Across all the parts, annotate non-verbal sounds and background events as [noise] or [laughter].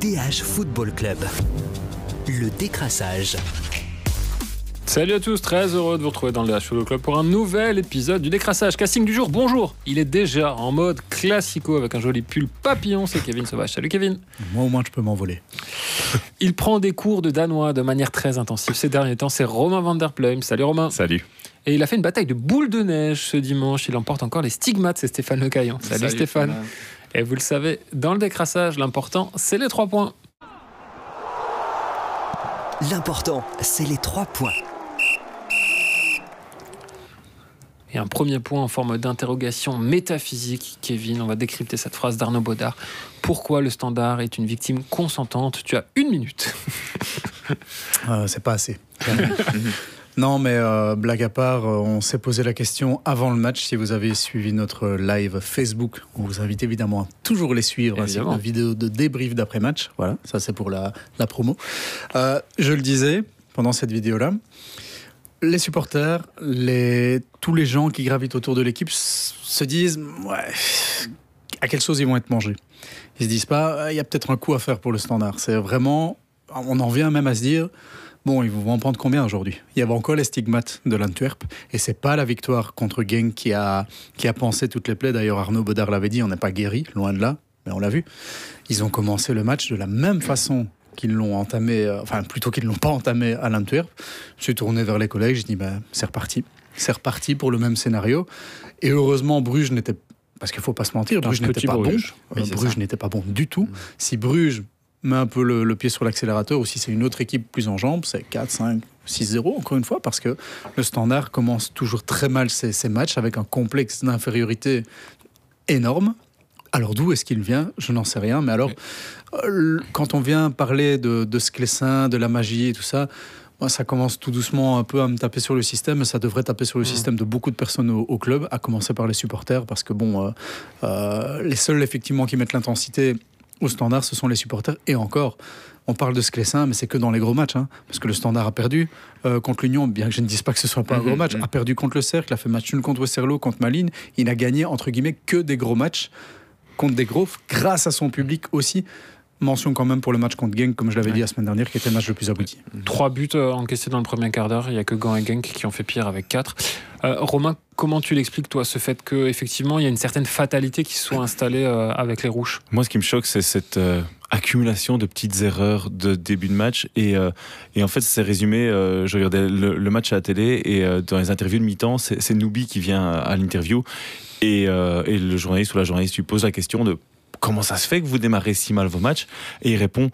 DH Football Club. Le décrassage. Salut à tous, très heureux de vous retrouver dans le DH Football Club pour un nouvel épisode du décrassage. Casting du jour, bonjour Il est déjà en mode classico avec un joli pull papillon, c'est Kevin Sauvage. Salut Kevin Moi au moins je peux m'envoler. [laughs] Il prend des cours de danois de manière très intensive ces derniers temps, c'est Romain van der Pluim. Salut Romain Salut Et il a fait une bataille de boules de neige ce dimanche, il emporte encore les stigmates, c'est Stéphane Lecaillon. Salut, Salut, Stéphane. Et vous le savez, dans le décrassage, l'important, c'est les trois points. L'important, c'est les trois points. Et un premier point en forme d'interrogation métaphysique. Kevin, on va décrypter cette phrase d'Arnaud Baudard. Pourquoi le standard est une victime consentante? Tu as une minute. Euh, [laughs] c'est pas assez. [laughs] non, mais euh, blague à part, euh, on s'est posé la question avant le match. Si vous avez suivi notre live Facebook, on vous invite évidemment à toujours les suivre. C'est Évidemment. une vidéo de débrief d'après-match. Voilà, ça c'est pour la, la promo. Euh, je le disais pendant cette vidéo-là. Les supporters, les, tous les gens qui gravitent autour de l'équipe se disent ouais, à quelle chose ils vont être mangés? Ils se disent pas il y a peut-être un coup à faire pour le standard. C'est vraiment, on en vient même à se dire bon, ils vont en prendre combien aujourd'hui? Il y avait encore les stigmates de l'Antwerp et c'est pas la victoire contre Genk qui a qui a pensé toutes les plaies. D'ailleurs, Arnaud Baudard l'avait dit, on n'est pas guéri, loin de là, mais on l'a vu. Ils ont commencé le match de la même façon qu'ils l'ont entamé, euh, enfin plutôt qu'ils l'ont pas entamé à l'Antwerp. Je suis tourné vers les collègues, je dis ben, c'est reparti, c'est reparti pour le même scénario. Et heureusement, Bruges n'était parce qu'il faut pas se mentir, Bruges n'était pas Bruges. bon. Oui, Euh, Bruges ça. n'était pas bon du tout. Si Bruges met un peu le, le pied sur l'accélérateur, ou si c'est une autre équipe plus en jambes, c'est 4, 5, 6-0 encore une fois, parce que le standard commence toujours très mal ses, ses matchs avec un complexe d'infériorité énorme. Alors d'où est-ce qu'il vient? Je n'en sais rien. Mais alors, euh, quand on vient parler de, de Sclessin, de la magie et tout ça, moi, ça commence tout doucement un peu à me taper sur le système. Ça devrait taper sur le système de beaucoup de personnes au, au club, à commencer par les supporters, parce que bon, euh, euh, les seuls effectivement qui mettent l'intensité au standard, ce sont les supporters. Et encore, on parle de Sclessin, mais c'est que dans les gros matchs, hein, parce que le standard a perdu euh, contre l'Union, bien que je ne dise pas que ce soit pas un gros Mhm, match, mhm. a perdu contre le Cercle, a fait match nul contre Westerlo, contre Malines. Il n'a gagné entre guillemets que des gros matchs contre des gros, grâce à son public aussi. Mention quand même pour le match contre Genk, comme je l'avais dit la semaine dernière, qui était le match le plus abouti. Trois buts euh, encaissés dans le premier quart d'heure. Il n'y a que Gant et Genk qui ont fait pire avec quatre. Euh, Romain, comment tu l'expliques, toi, ce fait qu'effectivement, il y a une certaine fatalité qui se soit installée euh, avec les Rouges? Moi, ce qui me choque, c'est cette euh, accumulation de petites erreurs de début de match. Et, euh, et en fait, c'est résumé. euh, je regardais le, le match à la télé et euh, dans les interviews de mi-temps, c'est c'est Noubi qui vient à, à l'interview. Et, euh, et le journaliste ou la journaliste lui pose la question de comment ça se fait que vous démarrez si mal vos matchs Et il répond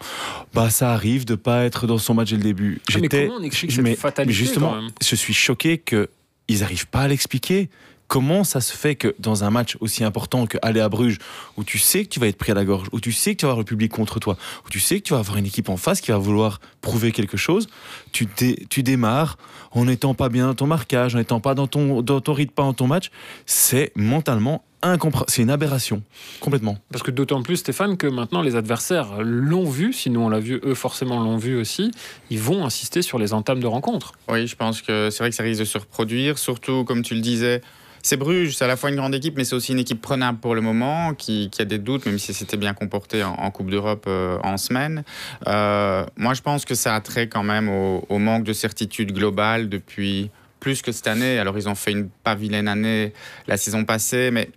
bah ça arrive de pas être dans son match dès le début. Ah, mais cette mais- justement, quand même? je suis choqué que ils n'arrivent pas à l'expliquer. Comment ça se fait que dans un match aussi important que aller à Bruges, où tu sais que tu vas être pris à la gorge, où tu sais que tu vas avoir le public contre toi, où tu sais que tu vas avoir une équipe en face qui va vouloir prouver quelque chose, tu, dé- tu démarres en n'étant pas bien dans ton marquage, en n'étant pas dans ton, dans ton rythme, pas dans ton match, c'est mentalement incompréhensible. C'est une aberration, complètement. Parce que d'autant plus, Stéphane, que maintenant les adversaires l'ont vu, sinon on l'a vu, eux forcément l'ont vu aussi, ils vont insister sur les entames de rencontre. Oui, je pense que c'est vrai que ça risque de se reproduire, surtout comme tu le disais. C'est Bruges, c'est à la fois une grande équipe, mais c'est aussi une équipe prenable pour le moment, qui, a des doutes, même si c'était bien comporté en, Coupe d'Europe euh, en semaine. Euh, moi, je pense que ça a trait quand même au, manque de certitude globale depuis plus que cette année. Alors, ils ont fait une pas vilaine année la saison passée, mais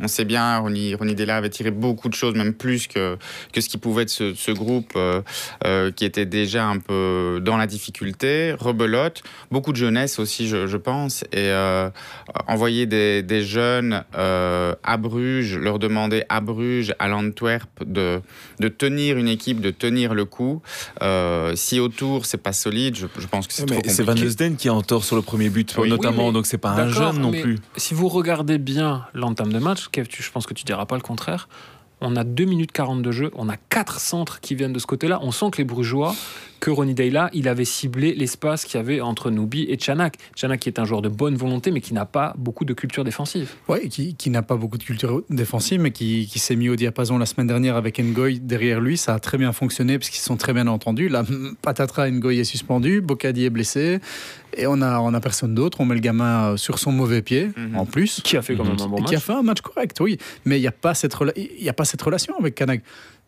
on sait bien, Ronny, Ronny Della avait tiré beaucoup de choses, même plus que, que ce qui pouvait être ce, ce groupe euh, euh, qui était déjà un peu dans la difficulté, rebelote, beaucoup de jeunesse aussi, je, je pense, et euh, envoyer des, des jeunes euh, à Bruges, leur demander à Bruges, à l'Antwerp, de, de tenir une équipe, de tenir le coup. Euh, si autour c'est pas solide, je, je pense que c'est trop Mais c'est Van compliqué. Eusden qui est en tort sur le premier but, Oui. notamment, Oui, mais- donc c'est pas un jeune non mais plus. Si vous regardez bien l'entame de match, je pense que tu diras pas le contraire. On a 2 minutes 40 de jeu, on a quatre centres qui viennent de ce côté-là. On sent que les Brugeois, que Ronny Deyla, il avait ciblé l'espace qu'il y avait entre Noubi et Chanak. Chanak qui est un joueur de bonne volonté, mais qui n'a pas beaucoup de culture défensive. Oui, qui, qui n'a pas beaucoup de culture défensive, mais qui, qui s'est mis au diapason la semaine dernière avec Ngoy derrière lui. Ça a très bien fonctionné parce qu'ils sont très bien entendus. Là, patatras, Ngoy est suspendu, Bocadi est blessé, et on a, on a personne d'autre. On met le gamin euh, sur son mauvais pied, Mhm. en plus. Qui a fait quand même un bon et match. qui a fait un match correct, oui. Mais il n'y a, pas cette rela- il y a pas cette relation avec Kanak.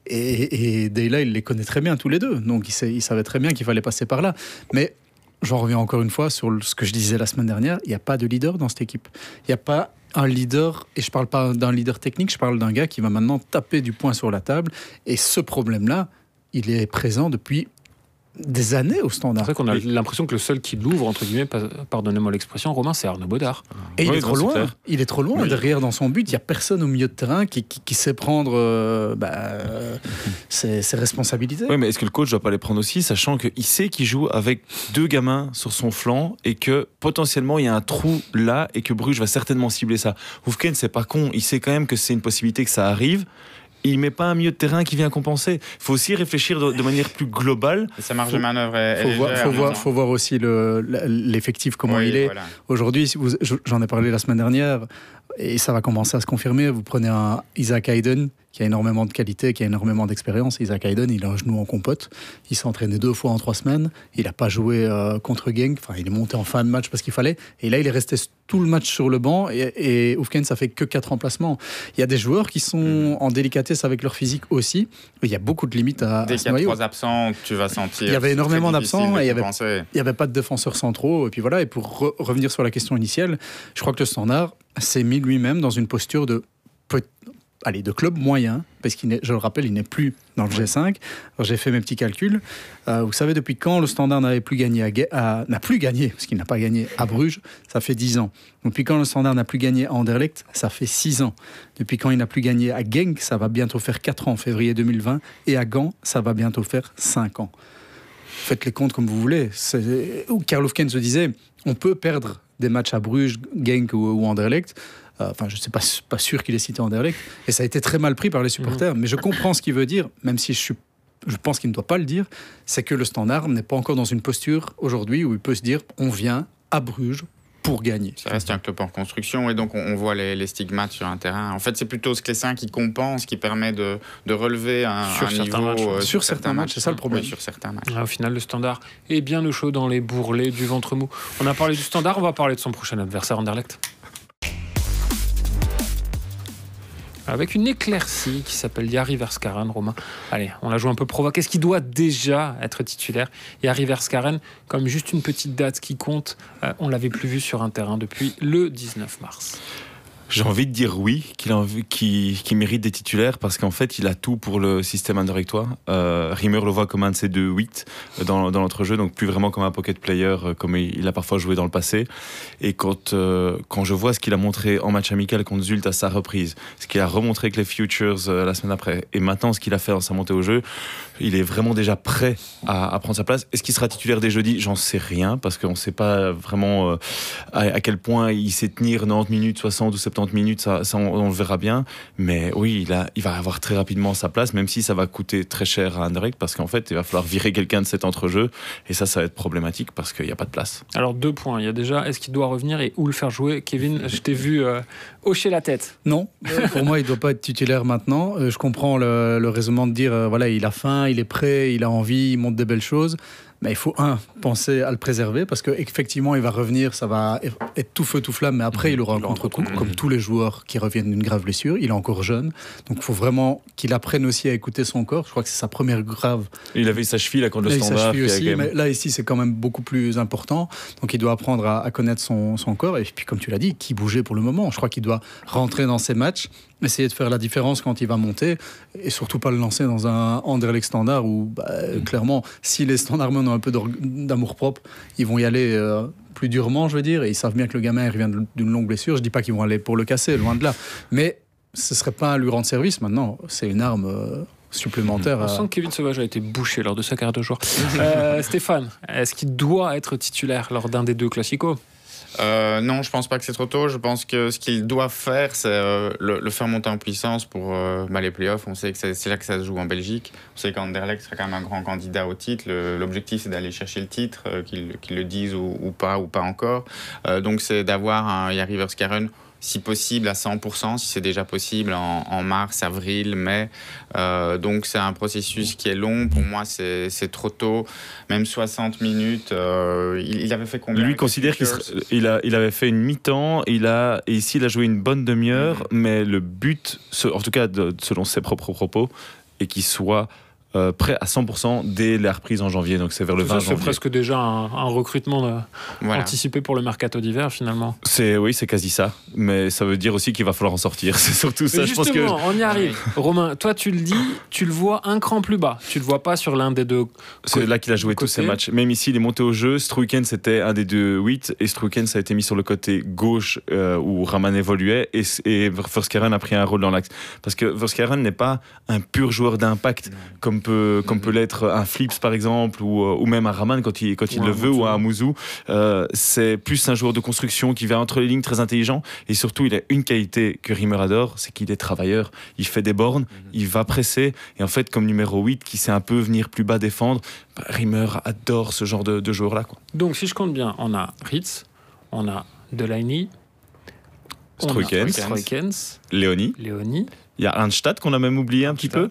Et, et Deyla, il les connaît très bien tous les deux. Donc il, sait- il savait très bien qu'il fallait passer par là. Mais j'en reviens encore une fois sur ce que je disais la semaine dernière. Il n'y a pas de leader dans cette équipe. Il n'y a pas un leader, et je parle pas d'un leader technique, je parle d'un gars qui va maintenant taper du poing sur la table. Et ce problème-là, il est présent depuis des années au C'est standard. vrai qu'on a l'impression que le seul qui l'ouvre, entre guillemets, pardonnez-moi l'expression, Romain, c'est Arnaud Baudard. Et il Oui, est non, trop c'est loin. Il est trop loin derrière dans son but. Il n'y a personne au milieu de terrain qui, qui- qui sait prendre euh, bah, euh, [laughs] ses, ses responsabilités. Oui, mais est-ce que le coach doit pas les prendre aussi, sachant qu'il sait qu'il joue avec deux gamins sur son flanc et que potentiellement il y a un trou là et que Bruges va certainement cibler ça. Houfken, c'est pas con, il sait quand même que c'est une possibilité que ça arrive. Il met pas un milieu de terrain qui vient compenser. Il faut aussi réfléchir de, de manière plus globale. Et sa marge Faut- de manœuvre est, faut est voir, faut, voir, maintenant. faut voir aussi le- l'effectif, comment Oui, il est. voilà. Aujourd'hui, j'en ai parlé la semaine dernière, et ça va commencer à se confirmer. Vous prenez un Isaac Hayden, qui a énormément de qualité, qui a énormément d'expérience. Isaac Hayden, il a un genou en compote. Il s'est entraîné deux fois en trois semaines. Il n'a pas joué euh, contre Genk. Enfin, il est monté en fin de match parce qu'il fallait. Et là, il est resté tout le match sur le banc. Et, et Oufken, ça fait que quatre remplacements. Il y a des joueurs qui sont en délicatesse avec leur physique aussi. Il y a beaucoup de limites à, Dès qu'il y a trois absents, tu vas sentir. Il y avait énormément d'absents il avait- n'y avait pas de défenseurs centraux. Et puis voilà, et pour re- revenir sur la question initiale, je crois que le standard s'est mis lui-même dans une posture de, allez, de club moyen, parce qu'il je le rappelle, il n'est plus dans le G5. Alors, J'ai fait mes petits calculs. Euh, vous savez depuis quand le standard n'avait plus gagné à, Ge- à- n'a plus gagné, parce qu'il n'a pas gagné à Bruges, ça fait 10 ans. Depuis quand le standard n'a plus gagné à Anderlecht, ça fait 6 ans. Depuis quand il n'a plus gagné à Genk, ça va bientôt faire 4 ans, en février 2020. Et à Gand, ça va bientôt faire 5 ans faites les comptes comme vous voulez. Karl Hofken se disait, on peut perdre des matchs à Bruges, Genk ou, ou Anderlecht. Euh, Enfin, je ne suis pas, pas sûr qu'il ait cité Anderlecht. Et ça a été très mal pris par les supporters. Mais je comprends ce qu'il veut dire, même si je, suis, je pense qu'il ne doit pas le dire. C'est que le standard n'est pas encore dans une posture aujourd'hui où il peut se dire, on vient à Bruges pour gagner. Ça reste un club en construction et donc on, on voit les, les stigmates sur un terrain. En fait, c'est plutôt ce Clessin qui compense, qui permet de, de relever un, Sur un certains niveau. matchs, euh, Sur certains matchs, c'est ça le Oui, problème. sur certains matchs. Ah, au final, le standard est bien au chaud dans les bourrelets du ventre mou. On a parlé du standard, on va parler de son prochain adversaire, Anderlecht. Avec une éclaircie qui s'appelle Yari Verskaren, Romain. Allez, on la joue un peu provoque. Est-ce qu'il doit déjà être titulaire? Yari Verskaren, comme juste une petite date qui compte, euh, on l'avait plus vu sur un terrain depuis le 19 mars. J'ai envie de dire oui, qu'il mérite des titulaires parce qu'en fait, il a tout pour le système indirectoire. Euh, Rimmer le voit comme un de ses deux 8 dans, dans l'entrejeu, donc plus vraiment comme un pocket player euh, comme il, a parfois joué dans le passé. Et quand, euh, quand je vois ce qu'il a montré en match amical contre Zult à sa reprise, ce qu'il a remontré avec les Futures euh, la semaine après, et maintenant ce qu'il a fait dans sa montée au jeu, il est vraiment déjà prêt à, prendre sa place. Est-ce qu'il sera titulaire dès jeudi? J'en sais rien parce qu'on ne sait pas vraiment euh, à, à quel point il sait tenir 90 minutes, 60 ou 70 minutes, ça, ça, on, on le verra bien. Mais oui, il, a, il va avoir très rapidement sa place, même si ça va coûter très cher à Anderlecht parce qu'en fait, il va falloir virer quelqu'un de cet entrejeu et ça, ça va être problématique parce qu'il n'y a pas de place. Alors, deux points. Il y a déjà, est-ce qu'il doit revenir et où le faire jouer? Kevin, [laughs] je t'ai vu euh, hocher la tête. Non, euh, pour moi, il ne doit pas être titulaire maintenant. Euh, je comprends le, le raisonnement de dire, euh, voilà, il a faim, il est prêt, il a envie, il montre des belles choses. Mais il faut, un, penser à le préserver parce qu'effectivement, il va revenir, ça va être tout feu, tout flamme, mais après, il aura un Il aura un contre-coup, comme tous les joueurs qui reviennent d'une grave blessure. Il est encore jeune. Donc, il faut vraiment qu'il apprenne aussi à écouter son corps. Je crois que c'est sa première grave Il avait sa cheville là, Là, le il standard. aussi, quand mais là, ici, c'est quand même beaucoup plus important. Donc, il doit apprendre à, à connaître son, son corps. Et puis, comme tu l'as dit, qui bougeait pour le moment. Je crois qu'il doit rentrer dans ses matchs, essayer de faire la différence quand il va monter, et surtout pas le lancer dans un Anderlecht standard où, bah, clairement, si les standardmen ont un peu d'or- d'amour-propre, ils vont y aller euh, plus durement, je veux dire, et ils savent bien que le gamin il revient d'une longue blessure. Je dis pas qu'ils vont aller pour le casser, loin de là. Mais ce serait pas à lui rendre service maintenant. C'est une arme euh, supplémentaire. On à- sent que Kevin Sauvage a été bouché lors de sa carrière de joueur. [laughs] Euh, Stéphane, est-ce qu'il doit être titulaire lors d'un des deux classicos Euh, non, je pense pas que c'est trop tôt. Je pense que ce qu'ils doivent faire, c'est euh, le, faire monter en puissance pour euh, bah, les playoffs. On sait que c'est là que ça se joue en Belgique. On sait qu'Anderlecht sera quand même un grand candidat au titre. L'objectif, c'est d'aller chercher le titre, euh, qu'ils le disent ou, pas, ou pas encore. Donc, c'est d'avoir un Yari Verskaren si possible à 100%, si c'est déjà possible en, en mars, avril, mai. Euh, donc c'est un processus qui est long. Pour moi, c'est trop tôt. Même 60 minutes. euh, il, il avait fait combien Lui considère qu'il il a, il avait fait une mi-temps, il a, et ici il a joué une bonne demi-heure, mais le but, en tout cas selon ses propres propos, et qu'il soit euh, prêt à 100% dès la reprise en janvier. Donc c'est vers le 20 Ça, c'est janvier. presque déjà un, un recrutement euh, Voilà. anticipé pour le mercato d'hiver finalement. C'est oui, c'est quasi ça. Mais ça veut dire aussi qu'il va falloir en sortir. [laughs] C'est surtout ça. Mais Je pense que justement, on y arrive. Romain, toi tu le dis, tu le vois un cran plus bas. Tu le vois pas sur l'un des deux. c'est là qu'il a joué côté. tous ses matchs. Même ici, il est monté au jeu. Ce week-end, c'était un des deux 8 et ce week-end, ça a été mis sur le côté gauche euh, où Raman évoluait et, et Verskeren a pris un rôle dans l'axe. Parce que Verskeren n'est pas un pur joueur d'impact comme peut, comme peut l'être un Flips par exemple ou, euh, ou même un Raman quand il, quand il le veut ou un Mouzou. Euh, c'est plus un joueur de construction qui va entre les lignes très intelligent et surtout il a une qualité que Rimmer adore, c'est qu'il est travailleur. Il fait des bornes, il va presser et en fait comme numéro 8 qui sait un peu venir plus bas défendre, bah, Rimmer adore ce genre de, de joueur là. Quoi. Donc si je compte bien, on a Ritz, on a Delaney, Léonie, Léonie, il y a Arnstadt qu'on a même oublié un petit peu.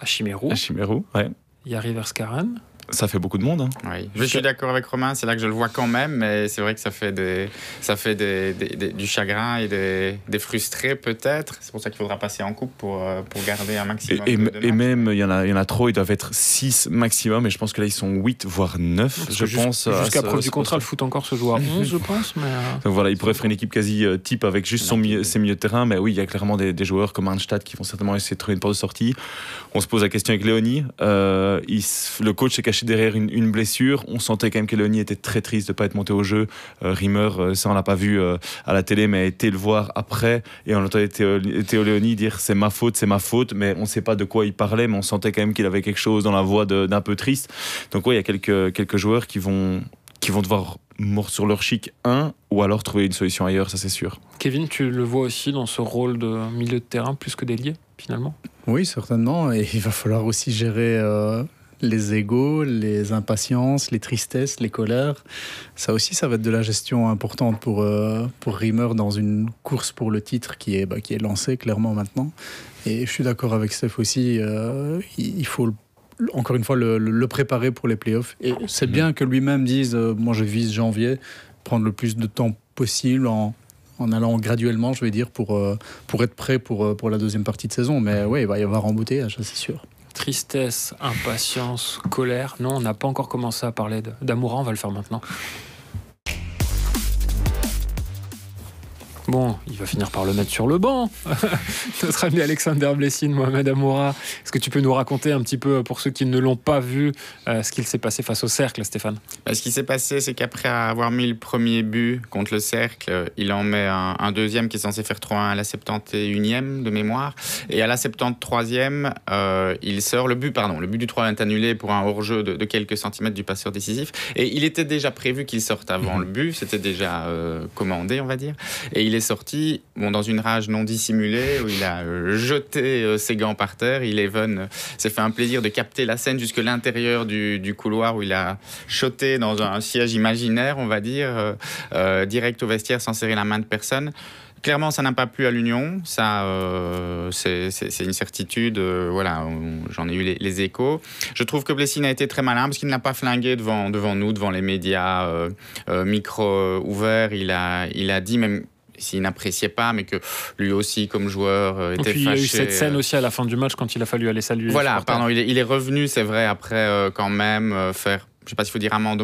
Hachimero, Chimerou, ouais. il y a Riverskaren. Ça fait beaucoup de monde. hein. Oui. Je suis d'accord avec Romain, c'est là que je le vois quand même, mais c'est vrai que ça fait, des, ça fait des, des- des- du chagrin et des, des frustrés peut-être. C'est pour ça qu'il faudra passer en coupe pour, euh, pour garder un Et, maximum. et- et matchs. même, il y, en a, il y en a trop, ils doivent être 6 maximum, et je pense que là, ils sont 8, voire 9, Parce je que jus- pense. Jusqu'à preuve du contrat, le foot encore se joue à 11, je pense. Mais euh, Donc voilà, il pourrait faire une équipe quasi euh, type avec juste son milieu, ses milieux de terrain, mais oui, il y a clairement des, des joueurs comme Arnstadt qui vont certainement essayer de trouver une porte de sortie. On se pose la question avec Léonie. Euh, il le coach s'est caché derrière une, une blessure. On sentait quand même que Léonie était très triste de ne pas être monté au jeu. Euh, Rimmer, euh, ça on l'a pas vu euh, à la télé, mais a été le voir après. Et on entendait Théo, Théo Léonie dire c'est ma faute, c'est ma faute, mais on ne sait pas de quoi il parlait, mais on sentait quand même qu'il avait quelque chose dans la voix de- d'un peu triste. Donc oui, il y a quelques, quelques joueurs qui vont, qui vont devoir mordre sur leur chic, un, ou alors trouver une solution ailleurs, ça c'est sûr. Kevin, tu le vois aussi dans ce rôle de milieu de terrain plus que d'ailier, finalement? Oui, certainement. Et il va falloir aussi gérer euh, les égaux, les impatiences, les tristesses, les colères. Ça aussi, ça va être de la gestion importante pour, euh, pour Rimmer dans une course pour le titre qui est, bah, qui est lancée clairement maintenant. Et je suis d'accord avec Steph aussi. euh, il faut encore une fois le, préparer pour les playoffs. Et c'est bien que lui-même dise euh, Moi, je vise janvier, prendre le plus de temps possible en. En allant graduellement, je vais dire, pour, euh, pour être prêt pour, pour la deuxième partie de saison. Mais oui, il va y avoir embouteillage, c'est sûr. Tristesse, impatience, colère. Non, on n'a pas encore commencé à parler de- d'Amoura, on va le faire maintenant. Bon, il va finir par le mettre sur le banc. [laughs] Notre ami Alexander Blessing, Mohamed Amoura. Est-ce que tu peux nous raconter un petit peu, pour ceux qui ne l'ont pas vu, euh, ce qu'il s'est passé face au cercle, Stéphane? Bah, ce qui s'est passé, c'est qu'après avoir mis le premier but contre le cercle, euh, il en met un, un deuxième qui est censé faire 3-1 à la 71e de mémoire. Et à la 73e, euh, il sort le but, pardon, le but du 3 est annulé pour un hors-jeu de, de quelques centimètres du passeur décisif. Et il était déjà prévu qu'il sorte avant le but, c'était déjà euh, commandé, on va dire. Et il est sorti bon, dans une rage non dissimulée où il a euh, jeté euh, ses gants par terre. Il even euh, s'est fait un plaisir de capter la scène jusque l'intérieur du, couloir où il a shoté dans un siège imaginaire, on va dire, direct au vestiaire sans serrer la main de personne. Clairement, ça n'a pas plu à l'Union. Ça, c'est une certitude. voilà, j'en ai eu les, échos. Je trouve que Blessing a été très malin parce qu'il ne l'a pas flingué devant, devant nous, devant les médias, micro ouvert. Il a, il a dit même s'il n'appréciait pas, mais que lui aussi, comme joueur, euh, Et était puis il y a eu cette scène euh, aussi à la fin du match quand il a fallu aller saluer. voilà, pardon, il est, il est revenu, c'est vrai, après euh, quand même faire, je sais pas s'il faut dire amende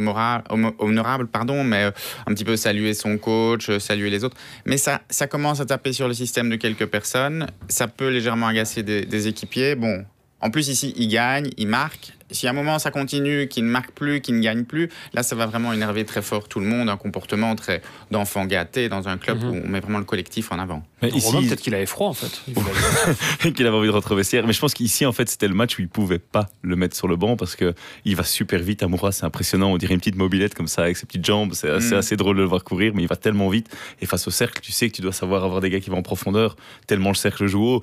honorable, pardon, mais un petit peu saluer son coach, saluer les autres. Mais ça, ça commence à taper sur le système de quelques personnes. Ça peut légèrement agacer des, des équipiers. Bon, en plus ici, il gagne, il marque. Si à un moment ça continue, qu'il ne marque plus, qu'il ne gagne plus, là ça va vraiment énerver très fort tout le monde, un comportement très d'enfant gâté dans un club Mhm. où on met vraiment le collectif en avant. Mais ici, peut-être qu'il avait froid en fait. [laughs] Qu'il avait envie de rentrer au vestiaire. Mais je pense qu'ici, en fait, c'était le match où il pouvait pas le mettre sur le banc parce que il va super vite. Amoura, c'est impressionnant. On dirait une petite mobilette comme ça avec ses petites jambes. C'est assez, Mm. assez drôle de le voir courir, mais il va tellement vite. Et face au cercle, tu sais que tu dois savoir avoir des gars qui vont en profondeur, tellement le cercle joue haut.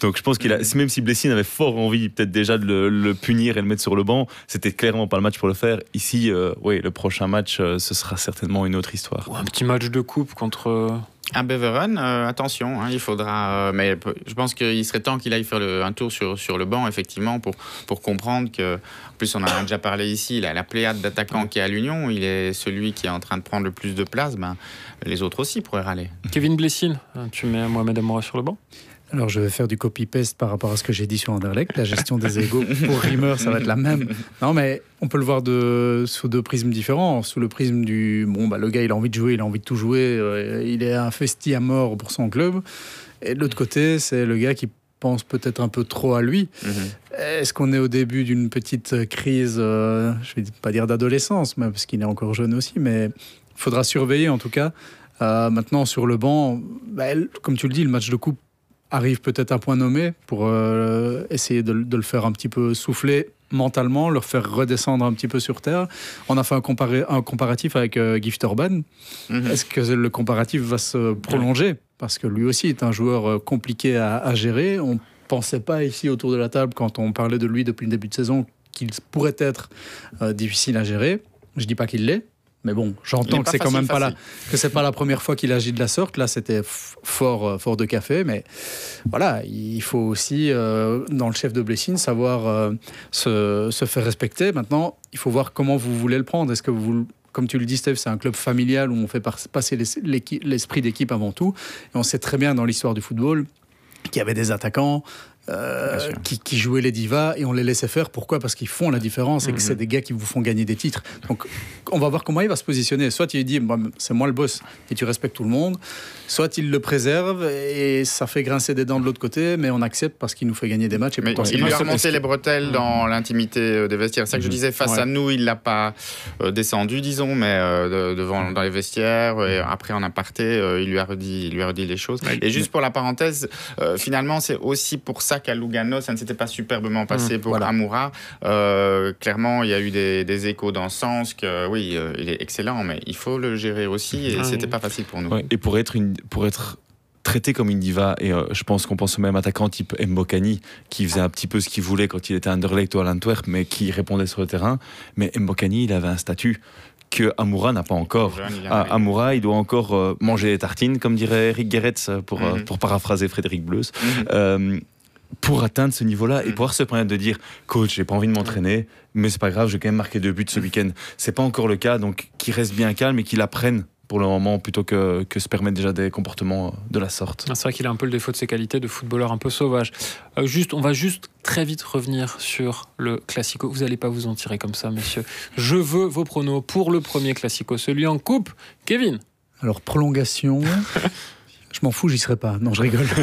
Donc je pense qu'il a, même si Blessing avait fort envie, peut-être déjà de le, le punir et le mettre sur le banc, c'était clairement pas le match pour le faire. Ici, euh, oui, le prochain match, euh, ce sera certainement une autre histoire. Ou un petit match de coupe contre. À Beveren, euh, attention, hein, il faudra. euh, mais je pense qu'il serait temps qu'il aille faire le- un tour sur, sur le banc, effectivement, pour, pour comprendre que. En plus, on en a déjà parlé ici, il a la pléiade d'attaquants qui est à l'Union, il est celui qui est en train de prendre le plus de place. Ben, les autres aussi pourraient râler. Kevin Blessing, tu mets Mohamed Amoura sur le banc? Alors, je vais faire du copy-paste par rapport à ce que j'ai dit sur Anderlecht. La gestion des égaux pour Rimmer, ça va être la même. Non, mais on peut le voir de, sous deux prismes différents. Sous le prisme du bon, bah, le gars, il a envie de jouer, il a envie de tout jouer, euh, il est investi à mort pour son club. Et de l'autre côté, c'est le gars qui pense peut-être un peu trop à lui. Mhm. Est-ce qu'on est au début d'une petite crise, euh, je vais pas dire d'adolescence, mais parce qu'il est encore jeune aussi, mais il faudra surveiller en tout cas. Euh, maintenant, sur le banc, bah, comme tu le dis, le match de coupe arrive peut-être à point nommé pour euh, essayer de, de le faire un petit peu souffler mentalement, leur faire redescendre un petit peu sur terre. On a fait un, comparé- un comparatif avec euh, Gift Orban. Mhm. Est-ce que le comparatif va se prolonger? Parce que lui aussi est un joueur euh, compliqué à, à gérer. On pensait pas ici autour de la table, quand on parlait de lui depuis le début de saison, qu'il pourrait être euh, difficile à gérer. Je dis pas qu'il l'est. Mais bon, j'entends que c'est quand facile, même pas facile. que c'est pas la première fois qu'il agit de la sorte. Là, c'était fort, euh, fort de café, mais voilà, il faut aussi euh, dans le chef de Blessing savoir euh, se, se faire respecter. Maintenant, il faut voir comment vous voulez le prendre. Est-ce que vous comme tu le dis, Steve, c'est un club familial où on fait passer l'esprit d'équipe avant tout. Et on sait très bien dans l'histoire du football qu'il y avait des attaquants euh, qui, qui jouaient les divas et on les laissait faire. Pourquoi? Parce qu'ils font la différence et que Mhm. c'est des gars qui vous font gagner des titres. Donc, on va voir comment il va se positionner. Soit il dit, Moi, c'est moi le boss et tu respectes tout le monde. Soit il le préserve et ça fait grincer des dents de l'autre côté, mais on accepte parce qu'il nous fait gagner des matchs. Et Mais il lui a remonté les bretelles dans l'intimité euh, des vestiaires. C'est ça que je disais, face Ouais. à nous, il l'a pas euh, descendu, disons, mais euh, de- devant, dans les vestiaires. Et après, en aparté, euh, il, lui a redit, il lui a redit les choses. Et juste pour la parenthèse, euh, finalement, c'est aussi pour ça qu'à Lugano, ça ne s'était pas superbement passé pour voilà. Amoura. Euh, clairement, il y a eu des, des échos dans ce sens que, oui, euh, il est excellent, mais il faut le gérer aussi. Et Ah c'était oui. pas facile pour nous. Ouais, et pour être, une, pour être traité comme une diva, et euh, je pense qu'on pense au même attaquant type Mbokani, qui faisait un petit peu ce qu'il voulait quand il était à Anderlecht ou à l'Antwerp, mais qui répondait sur le terrain. Mais Mbokani, il avait un statut que Amoura n'a pas encore. Il Ah. Amoura, il doit encore euh, manger des tartines, comme dirait Eric Gerets, euh, pour, euh, Mhm. pour paraphraser Frédéric Bleus. Mhm. Pour atteindre ce niveau-là et Mhm. pouvoir se permettre de dire coach j'ai pas envie de m'entraîner mais c'est pas grave je vais quand même marquer deux buts ce week-end c'est pas encore le cas donc qu'il reste bien calme et qu'il apprenne pour le moment plutôt que, que se permettre déjà des comportements de la sorte Ah, C'est vrai qu'il a un peu le défaut de ses qualités de footballeur un peu sauvage. Euh, juste, on va juste très vite revenir sur le Classico. Vous n'allez pas vous en tirer comme ça, messieurs. Je veux vos pronos pour le premier Classico, celui en coupe. Kevin Alors, prolongation. [laughs] Je m'en fous, j'y serai pas. Non, je rigole. [laughs]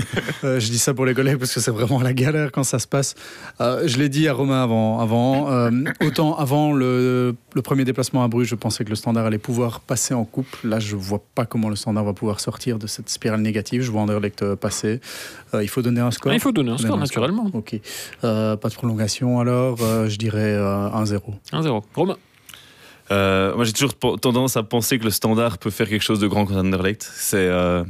Euh, je dis ça pour les collègues parce que c'est vraiment la galère quand ça se passe. Euh, je l'ai dit à Romain avant. avant euh, autant avant le, le premier déplacement à Bruges, je pensais que le Standard allait pouvoir passer en coupe. Là, je vois pas comment le Standard va pouvoir sortir de cette spirale négative. Je vois Anderlecht passer. Euh, il faut donner un score. Ah, Il faut donner un score, Donner un score. naturellement. Ok. Euh, pas de prolongation alors. euh, je dirais euh, 1-0. 1-0. Romain Euh, moi j'ai toujours tendance à penser que le standard peut faire quelque chose de grand contre Anderlecht c'est euh,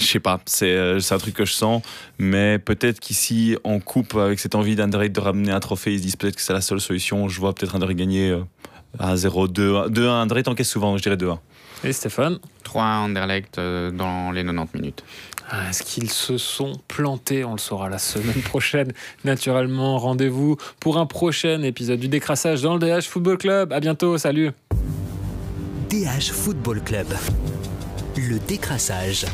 je sais pas, c'est euh, c'est un truc que je sens, mais peut-être qu'ici, en coupe, avec cette envie d'Anderlecht de ramener un trophée, ils se disent peut-être que c'est la seule solution. Je vois peut-être Anderlecht gagner euh, à 0, 2, 2, 1. Anderlecht encaisse souvent, je dirais 2-1. et Stéphane? 3 Anderlecht euh, dans les 90 minutes. Ah, Est-ce qu'ils se sont plantés? On le saura la semaine prochaine. Naturellement, rendez-vous pour un prochain épisode du décrassage dans le DH Football Club. À bientôt, salut DH Football Club. Le décrassage.